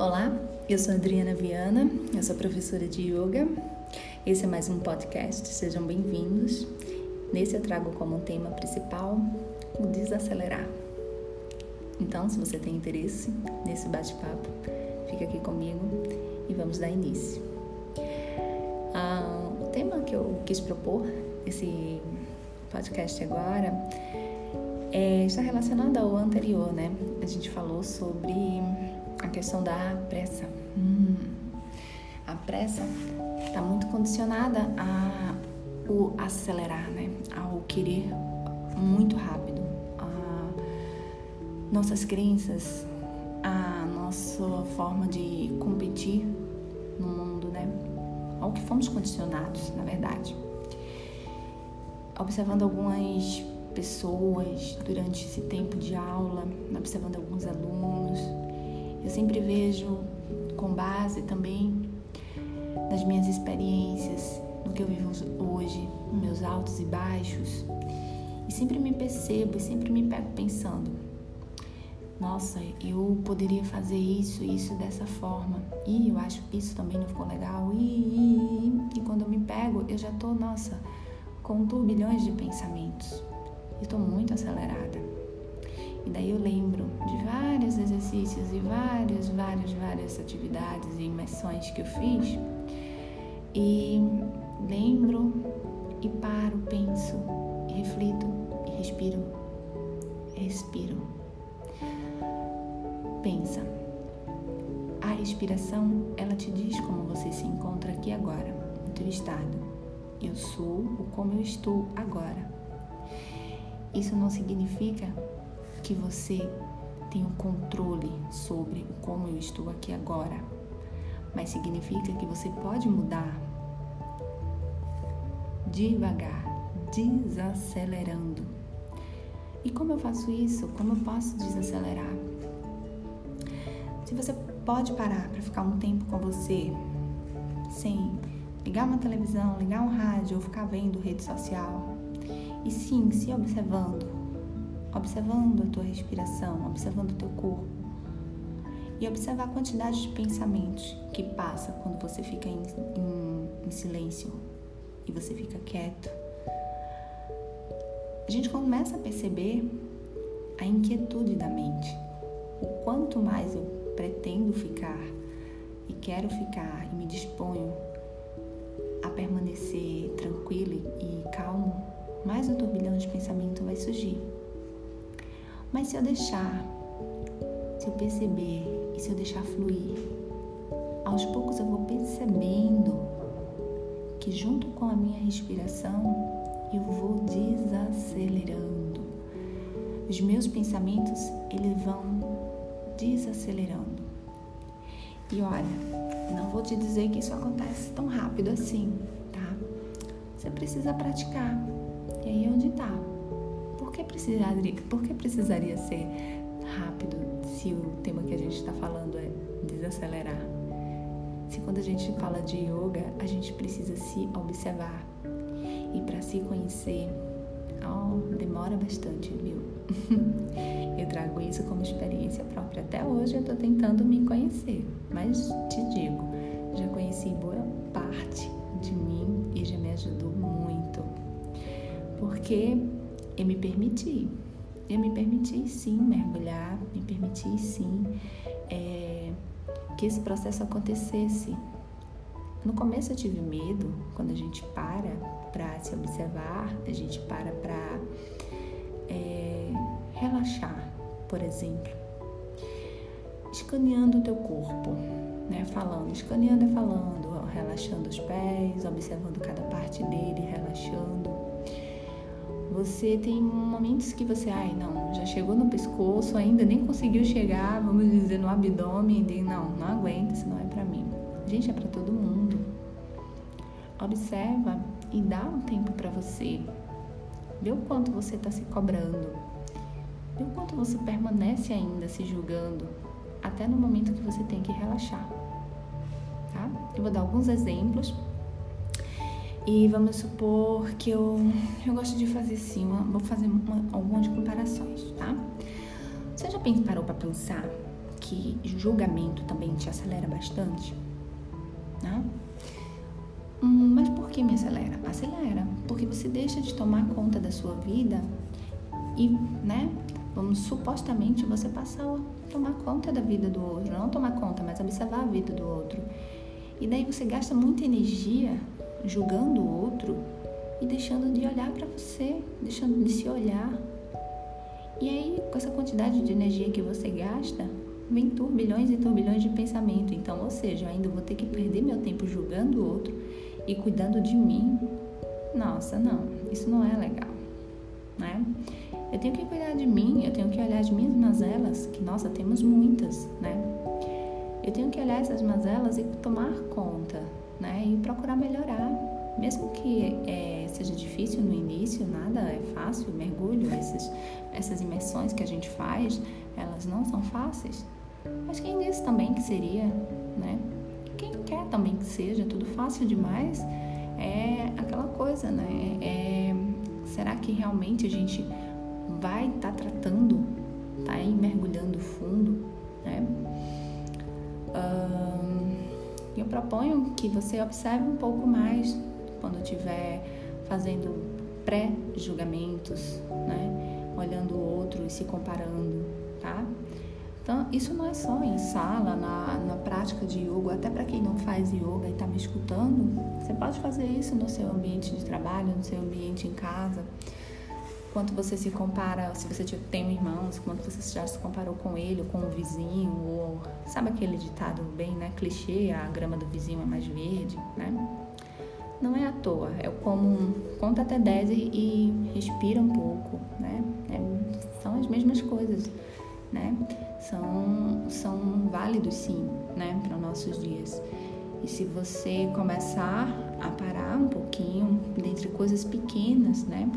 Olá, eu sou Adriana Viana, eu sou professora de yoga. Esse é mais um podcast, sejam bem-vindos. Nesse eu trago como tema principal o desacelerar. Então, se você tem interesse nesse bate-papo, fica aqui comigo e vamos dar início. Ah, o tema que eu quis propor esse podcast agora é, está relacionado ao anterior, né? A gente falou sobre a questão da pressa. Hum, a pressa está muito condicionada a o acelerar, né? Ao querer muito rápido. A nossas crenças, a nossa forma de competir no mundo, né? Ao que fomos condicionados, na verdade. Observando algumas pessoas durante esse tempo de aula, observando alguns alunos, eu sempre vejo com base também nas minhas experiências, no que eu vivo hoje, nos meus altos e baixos, e sempre me percebo e sempre me pego pensando: nossa, eu poderia fazer isso, isso dessa forma, e eu acho que isso também não ficou legal, e, e, e quando eu me pego, eu já tô, nossa, com turbilhões de pensamentos, estou muito acelerada. E daí eu lembro de vários exercícios e várias, várias, várias atividades e imersões que eu fiz. E lembro e paro, penso, reflito e respiro. Respiro. Pensa. A respiração, ela te diz como você se encontra aqui agora, no teu estado. Eu sou o como eu estou agora. Isso não significa que você tem o controle sobre como eu estou aqui agora, mas significa que você pode mudar devagar, desacelerando. E como eu faço isso? Como eu posso desacelerar? Se você pode parar para ficar um tempo com você, sem ligar uma televisão, ligar um rádio ou ficar vendo rede social, e sim se observando, observando a tua respiração, observando o teu corpo e observar a quantidade de pensamentos que passa quando você fica em, em, em silêncio e você fica quieto. A gente começa a perceber a inquietude da mente. O quanto mais eu pretendo ficar e quero ficar e me disponho a permanecer tranquilo e calmo, mais um turbilhão de pensamento vai surgir. Mas se eu deixar, se eu perceber e se eu deixar fluir, aos poucos eu vou percebendo que junto com a minha respiração eu vou desacelerando. Os meus pensamentos, eles vão desacelerando. E olha, não vou te dizer que isso acontece tão rápido assim, tá? Você precisa praticar. E aí é onde tá que precisaria, por que precisaria ser rápido se o tema que a gente está falando é desacelerar? Se quando a gente fala de yoga, a gente precisa se observar e para se conhecer, oh, demora bastante, viu? eu trago isso como experiência própria. Até hoje eu estou tentando me conhecer, mas te digo, já conheci boa parte de mim e já me ajudou muito. Porque eu me permiti. Eu me permiti sim mergulhar, me permiti sim é, que esse processo acontecesse. No começo eu tive medo, quando a gente para para se observar, a gente para para é, relaxar, por exemplo, escaneando o teu corpo, né? Falando, escaneando é falando, relaxando os pés, observando cada parte dele, relaxando você tem momentos que você, ai, não, já chegou no pescoço, ainda nem conseguiu chegar, vamos dizer, no abdômen, e não, não aguenta, isso não é para mim. Gente, é para todo mundo. Observa e dá um tempo para você. Vê o quanto você está se cobrando. Vê o quanto você permanece ainda se julgando, até no momento que você tem que relaxar. Tá? Eu vou dar alguns exemplos e vamos supor que eu, eu gosto de fazer assim, uma, vou fazer uma, algumas comparações, tá? Você já parou para pensar que julgamento também te acelera bastante? Né? Hum, mas por que me acelera? Acelera, porque você deixa de tomar conta da sua vida e, né, vamos supostamente você passar a tomar conta da vida do outro, não tomar conta, mas observar a vida do outro. E daí você gasta muita energia julgando o outro e deixando de olhar para você, deixando de se olhar. E aí, com essa quantidade de energia que você gasta, vem turbilhões e turbilhões de pensamento. Então, ou seja, eu ainda vou ter que perder meu tempo julgando o outro e cuidando de mim. Nossa, não, isso não é legal, né? Eu tenho que cuidar de mim, eu tenho que olhar as minhas mazelas, que nossa, temos muitas, né? Eu tenho que olhar essas mazelas e tomar conta, né? E procurar melhorar. Mesmo que é, seja difícil no início, nada é fácil, mergulho, esses, essas imersões que a gente faz, elas não são fáceis. Mas quem disse também que seria, né? Quem quer também que seja tudo fácil demais, é aquela coisa, né? É, será que realmente a gente vai estar tá tratando, tá aí mergulhando fundo, né? Eu proponho que você observe um pouco mais quando estiver fazendo pré-julgamentos, né? Olhando o outro e se comparando, tá? Então, isso não é só em sala, na, na prática de yoga, até para quem não faz yoga e está me escutando, você pode fazer isso no seu ambiente de trabalho, no seu ambiente em casa quanto você se compara, se você tem um irmão, quanto você já se comparou com ele, ou com o vizinho, ou sabe aquele ditado bem, né, clichê, a grama do vizinho é mais verde, né? Não é à toa, é como conta até 10 e respira um pouco, né? É, são as mesmas coisas, né? São, são válidos sim, né, para os nossos dias. E se você começar a parar um pouquinho dentre coisas pequenas, né?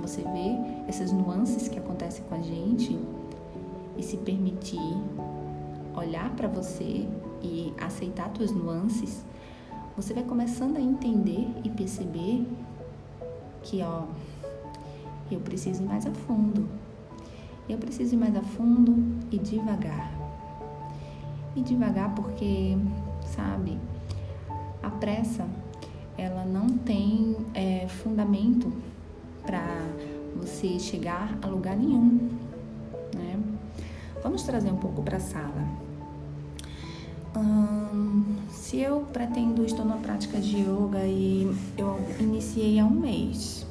Você vê essas nuances que acontecem com a gente e se permitir olhar para você e aceitar suas nuances, você vai começando a entender e perceber que, ó, eu preciso ir mais a fundo. Eu preciso ir mais a fundo e devagar. E devagar porque, sabe, a pressa, ela não tem é, fundamento para você chegar a lugar nenhum. Né? Vamos trazer um pouco para a sala. Hum, se eu pretendo, estou na prática de yoga e eu iniciei há um mês.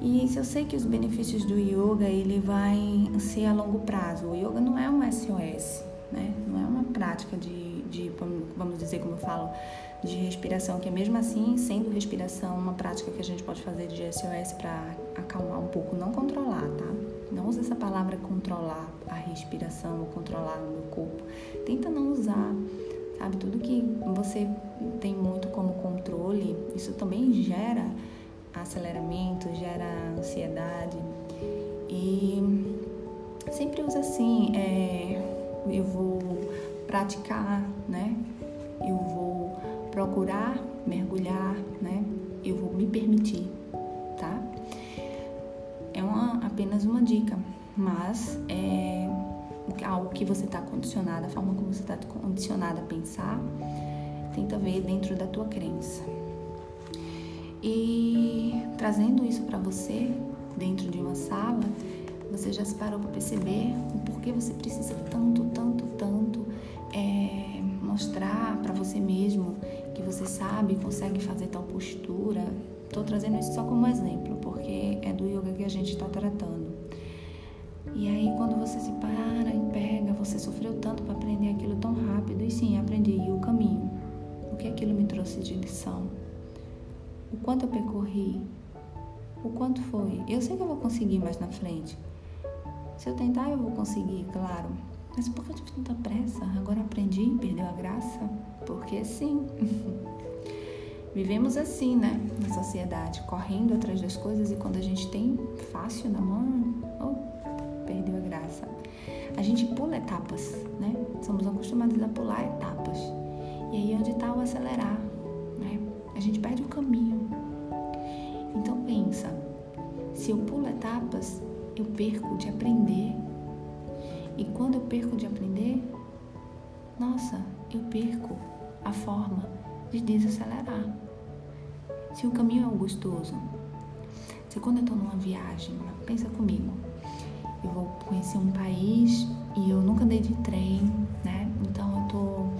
E se eu sei que os benefícios do yoga ele vai ser a longo prazo, o yoga não é um SOS, né? Não é uma prática de de, vamos dizer, como eu falo, de respiração, que é mesmo assim, sendo respiração uma prática que a gente pode fazer de SOS para acalmar um pouco, não controlar, tá? Não usa essa palavra controlar a respiração ou controlar o meu corpo. Tenta não usar, sabe? Tudo que você tem muito como controle, isso também gera aceleramento, gera ansiedade. E sempre usa assim, é, eu vou praticar, né? Eu vou procurar mergulhar, né? Eu vou me permitir, tá? É uma, apenas uma dica, mas é algo que você está condicionado, a forma como você está condicionado a pensar, tenta ver dentro da tua crença. E trazendo isso para você dentro de uma sala, você já se parou para perceber o porquê você precisa tanto, tanto, tanto é, mostrar para você mesmo que você sabe, consegue fazer tal postura. Estou trazendo isso só como exemplo, porque é do yoga que a gente está tratando. E aí, quando você se para e pega, você sofreu tanto para aprender aquilo tão rápido, e sim, aprendi. O caminho? O que aquilo me trouxe de lição? O quanto eu percorri? O quanto foi? Eu sei que eu vou conseguir mais na frente. Se eu tentar, eu vou conseguir, claro. Mas por que eu tive tanta pressa? Agora aprendi e perdeu a graça? Porque sim. Vivemos assim, né? Na sociedade, correndo atrás das coisas e quando a gente tem fácil na mão, oh, perdeu a graça. A gente pula etapas, né? Somos acostumados a pular etapas. E aí onde está o acelerar, né? A gente perde o caminho. Então pensa, se eu pulo etapas, eu perco de aprender. E quando eu perco de aprender, nossa, eu perco a forma de desacelerar. Se o caminho é gostoso, se quando eu estou numa viagem, pensa comigo, eu vou conhecer um país e eu nunca andei de trem, né? Então eu estou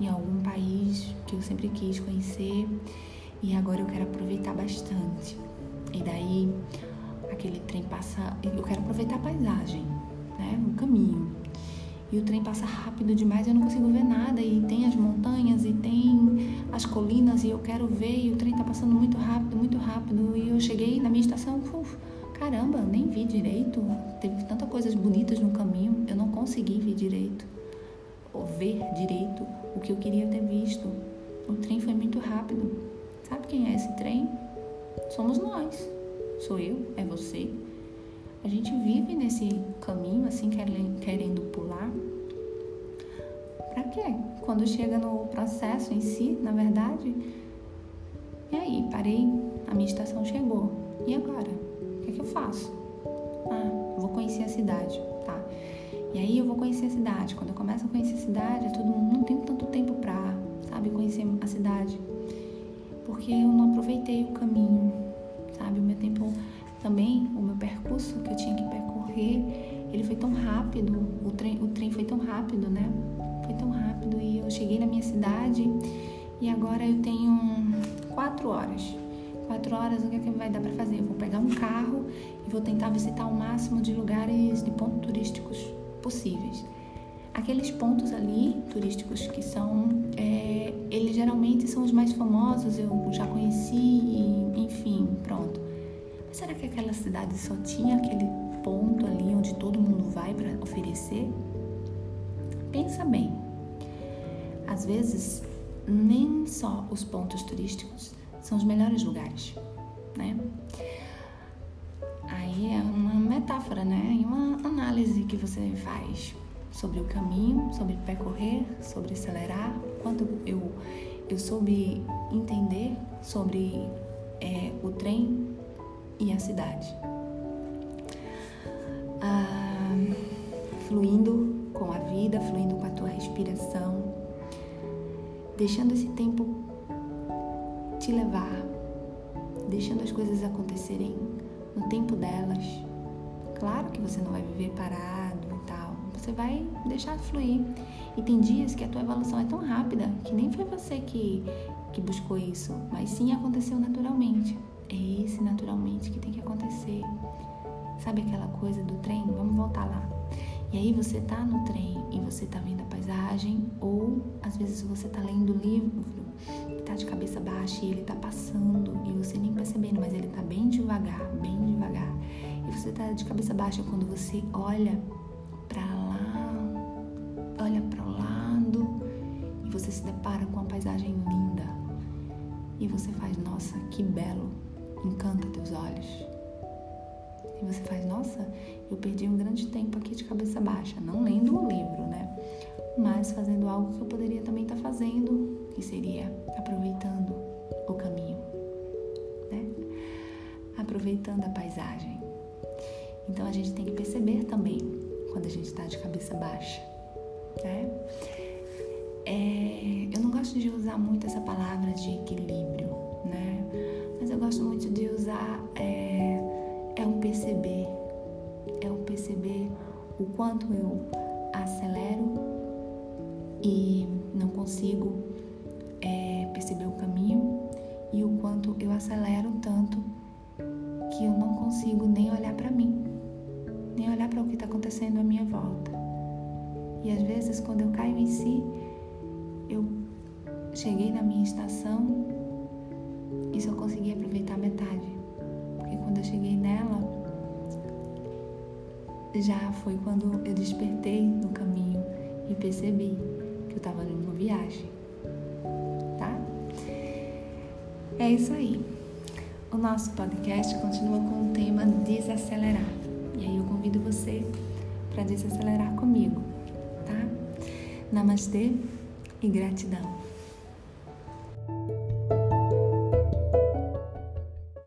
em algum país que eu sempre quis conhecer e agora eu quero aproveitar bastante. E daí aquele trem passa, eu quero aproveitar a paisagem, né? O caminho. E o trem passa rápido demais, eu não consigo ver nada e tem as montanhas e tem as colinas e eu quero ver e o trem tá passando muito rápido, muito rápido e eu cheguei na minha estação, uf, caramba, nem vi direito. Teve tantas coisas bonitas no caminho, eu não consegui ver direito ou ver direito o que eu queria ter visto. O trem foi muito rápido. Sabe quem é esse trem? Somos nós. Sou eu, é você. A gente vive nesse caminho assim querendo pular. Para quê? Quando chega no processo em si, na verdade, e aí, parei, a minha estação chegou. E agora? O que, é que eu faço? Ah, vou conhecer a cidade, tá? E aí eu vou conhecer a cidade. Quando eu começo a conhecer a cidade, é tudo, não tenho tanto tempo pra, sabe, conhecer a cidade. Porque eu não aproveitei o caminho, sabe? O meu tempo também, o meu percurso que eu tinha que percorrer, ele foi tão rápido, o trem, o trem foi tão rápido, né? Foi tão rápido e eu cheguei na minha cidade e agora eu tenho quatro horas. Quatro horas, o que, é que vai dar para fazer? Eu vou pegar um carro e vou tentar visitar o máximo de lugares, de pontos turísticos possíveis. Aqueles pontos ali turísticos que são, é, eles geralmente são os mais famosos, eu já conheci, enfim, pronto. Mas será que aquela cidade só tinha aquele ponto ali onde todo mundo vai para oferecer? Pensa bem. Às vezes, nem só os pontos turísticos são os melhores lugares, né? Aí é uma metáfora, né? E uma análise que você faz sobre o caminho, sobre percorrer, sobre acelerar, quanto eu, eu soube entender sobre é, o trem e a cidade. Ah, fluindo com a vida, fluindo com a tua respiração, deixando esse tempo te levar, deixando as coisas acontecerem no tempo delas. Claro que você não vai viver parado e tal, você vai deixar fluir. E tem dias que a tua evolução é tão rápida que nem foi você que, que buscou isso, mas sim aconteceu naturalmente. É esse naturalmente que tem que acontecer. Sabe aquela coisa do trem? Vamos voltar lá. E aí você tá no trem e você tá vendo a paisagem, ou às vezes você tá lendo o livro tá de cabeça baixa e ele tá passando e você nem percebendo, mas ele tá bem devagar, bem devagar. E você tá de cabeça baixa quando você olha para lá, olha para o lado e você se depara com uma paisagem linda. E você faz, nossa, que belo, encanta teus olhos. E você faz, nossa, eu perdi um grande tempo aqui de cabeça baixa, não lendo o livro, né? mas fazendo algo que eu poderia também estar fazendo, que seria aproveitando o caminho, né? Aproveitando a paisagem. Então a gente tem que perceber também quando a gente está de cabeça baixa, né? É, eu não gosto de usar muito essa palavra de equilíbrio, gosto muito de usar é, é um perceber, é um perceber o quanto eu acelero e não consigo é, perceber o caminho e o quanto eu acelero tanto que eu não consigo nem olhar para mim, nem olhar para o que está acontecendo à minha volta. E às vezes, quando eu caio em si, eu cheguei na minha estação e só consegui aproveitar metade. Porque quando eu cheguei nela, já foi quando eu despertei no caminho e percebi que eu estava numa viagem, tá? É isso aí. O nosso podcast continua com o tema desacelerar. E aí eu convido você para desacelerar comigo, tá? Namastê e gratidão.